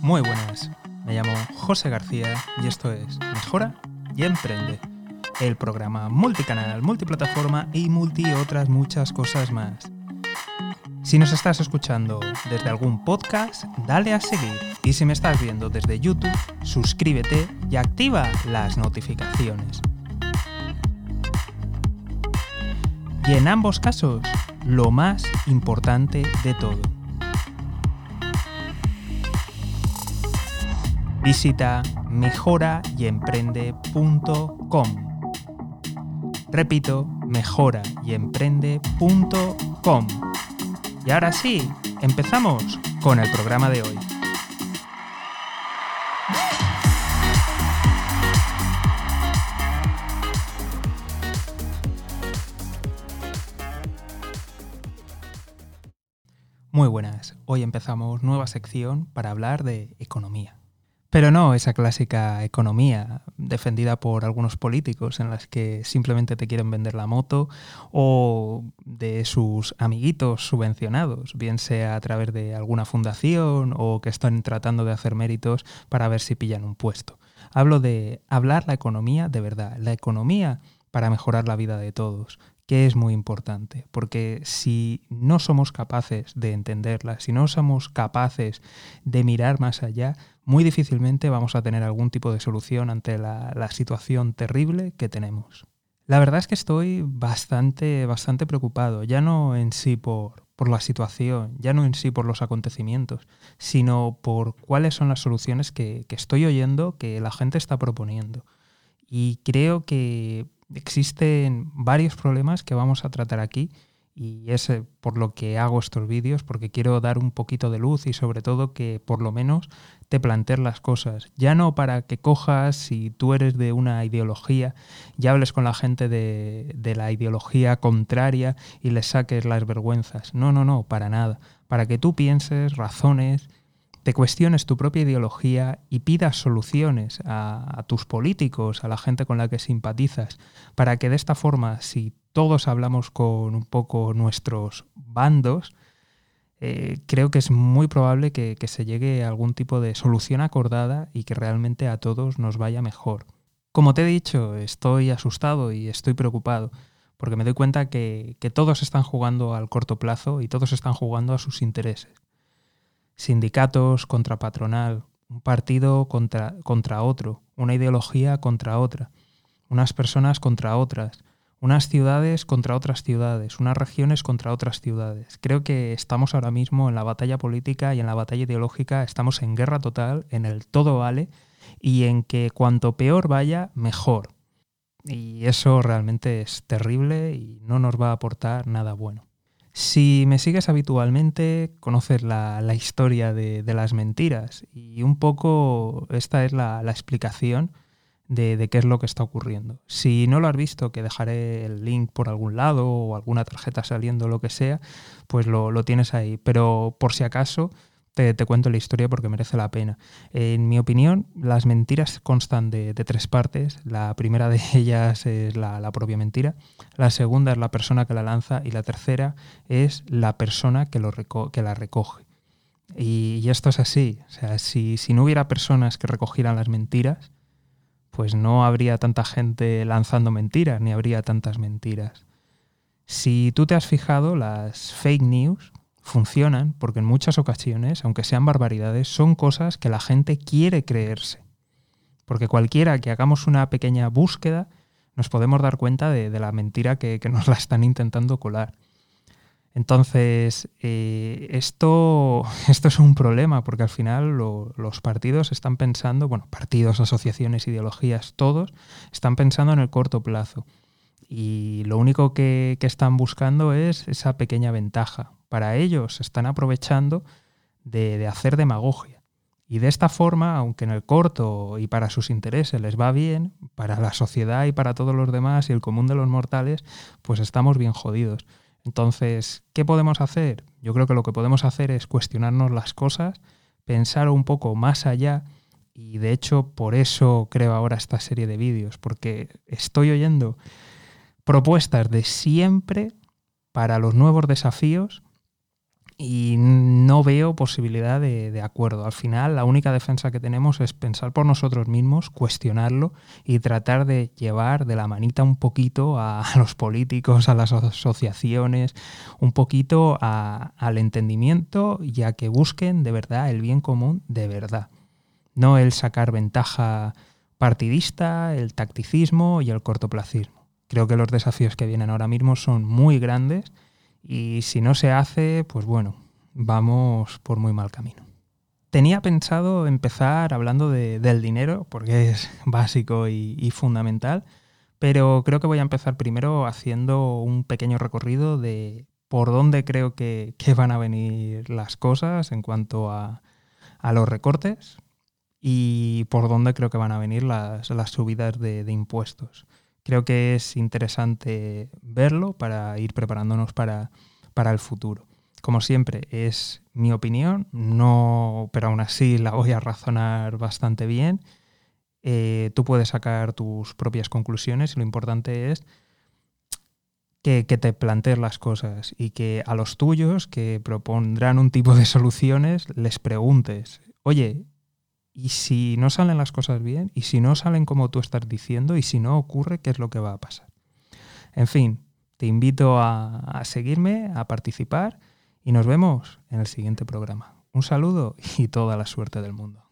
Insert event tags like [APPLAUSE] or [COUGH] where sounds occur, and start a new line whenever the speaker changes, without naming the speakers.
Muy buenas, me llamo José García y esto es Mejora y Emprende, el programa multicanal, multiplataforma y multi otras muchas cosas más. Si nos estás escuchando desde algún podcast, dale a seguir. Y si me estás viendo desde YouTube, suscríbete y activa las notificaciones. Y en ambos casos, lo más importante de todo. Visita mejorayemprende.com. Repito, mejorayemprende.com. Y ahora sí, empezamos con el programa de hoy. Muy buenas, hoy empezamos nueva sección para hablar de economía. Pero no esa clásica economía defendida por algunos políticos en las que simplemente te quieren vender la moto o de sus amiguitos subvencionados, bien sea a través de alguna fundación o que están tratando de hacer méritos para ver si pillan un puesto. Hablo de hablar la economía de verdad, la economía para mejorar la vida de todos, que es muy importante, porque si no somos capaces de entenderla, si no somos capaces de mirar más allá, muy difícilmente vamos a tener algún tipo de solución ante la, situación terrible que tenemos. La verdad es que estoy bastante, bastante preocupado, ya no en sí por, por la situación, ya no en sí por los acontecimientos, sino por cuáles son las soluciones que, que estoy oyendo que la gente está proponiendo. Y creo que existen varios problemas que vamos a tratar aquí y es eh, por lo que hago estos vídeos, porque quiero dar un poquito de luz y sobre todo que por lo menos te plantees las cosas. Ya no para que cojas, si tú eres de una ideología, y hables con la gente de, de la ideología contraria y les saques las vergüenzas. No, no, no, para nada. Para que tú pienses, razones te cuestiones tu propia ideología y pidas soluciones a, tus políticos, a la gente con la que simpatizas, para que de esta forma, si todos hablamos con un poco nuestros bandos, eh, creo que es muy probable que, se llegue a algún tipo de solución acordada y que realmente a todos nos vaya mejor. Como te he dicho, estoy asustado y estoy preocupado, porque me doy cuenta que, que todos están jugando al corto plazo y todos están jugando a sus intereses sindicatos contra patronal, un partido contra, contra otro, una ideología contra otra, unas personas contra otras, unas ciudades contra otras ciudades, unas regiones contra otras ciudades. Creo que estamos ahora mismo en la batalla política y en la batalla ideológica, estamos en guerra total, en el todo vale, y en que cuanto peor vaya, mejor. Y eso realmente es terrible y no nos va a aportar nada bueno. Si me sigues habitualmente, conoces la, historia de, las mentiras y un poco esta es la, explicación de, qué es lo que está ocurriendo. Si no lo has visto, que dejaré el link por algún lado o alguna tarjeta saliendo, lo que sea, pues lo, lo tienes ahí. Pero por si acaso, te, cuento la historia porque merece la pena. En mi opinión, las mentiras constan de, tres partes. La primera de [LAUGHS] ellas es la, propia mentira, la segunda es la persona que la lanza y la tercera es la persona que, lo que la recoge. Y, esto es así. O sea, si, si no hubiera personas que recogieran las mentiras, pues no habría tanta gente lanzando mentiras, ni habría tantas mentiras. Si tú te has fijado, las fake news funcionan porque en muchas ocasiones, aunque sean barbaridades, son cosas que la gente quiere creerse. Porque cualquiera que hagamos una pequeña búsqueda, nos podemos dar cuenta de, la mentira que, nos [LAUGHS] la están intentando colar. Entonces, eh, esto, [LAUGHS] esto es un problema, porque al final los partidos están pensando, bueno, partidos, asociaciones, ideologías, todos, están pensando en el corto plazo. Y lo único que, que están buscando es esa pequeña ventaja, para ellos se están aprovechando de, hacer demagogia. Y de esta forma, aunque en el corto y para sus intereses les va bien, para la sociedad y para todos los demás y el común de los mortales, pues estamos bien jodidos. Entonces, ¿qué podemos hacer? Yo creo que lo que podemos hacer es cuestionarnos las cosas, pensar un poco más allá y de hecho por eso creo ahora esta serie de vídeos, porque estoy oyendo propuestas de siempre para los nuevos desafíos y no veo posibilidad de, acuerdo. Al final, la única defensa que tenemos es pensar por nosotros mismos, cuestionarlo y tratar de llevar de la manita un poquito a, [LAUGHS] los políticos, a las asociaciones, un poquito al entendimiento y a que busquen de verdad el bien común de verdad. No el sacar ventaja partidista, el tacticismo y el cortoplacismo. Creo que los desafíos que vienen ahora mismo son muy grandes y si no se hace, pues bueno, vamos por muy mal camino. Tenía pensado empezar hablando del dinero, porque es [LAUGHS] básico y, fundamental, pero creo que voy a empezar primero haciendo un pequeño recorrido de por dónde creo que, van a venir las cosas en cuanto a, los recortes y por dónde creo que van a venir las, subidas de, impuestos. Creo que es interesante verlo para ir preparándonos para el futuro. Como siempre, es mi opinión, no, pero aún así la voy a razonar bastante bien. Eh, tú puedes sacar tus propias conclusiones y lo importante es que, te plantees las cosas y que a los tuyos que propondrán un tipo de soluciones les preguntes, oye, ¿y si no salen las cosas bien? ¿Y si no salen como tú estás diciendo? ¿Y si no ocurre, qué es lo que va a pasar? En fin, te invito a seguirme, a participar y nos vemos en el siguiente programa. Un saludo y toda la suerte del mundo.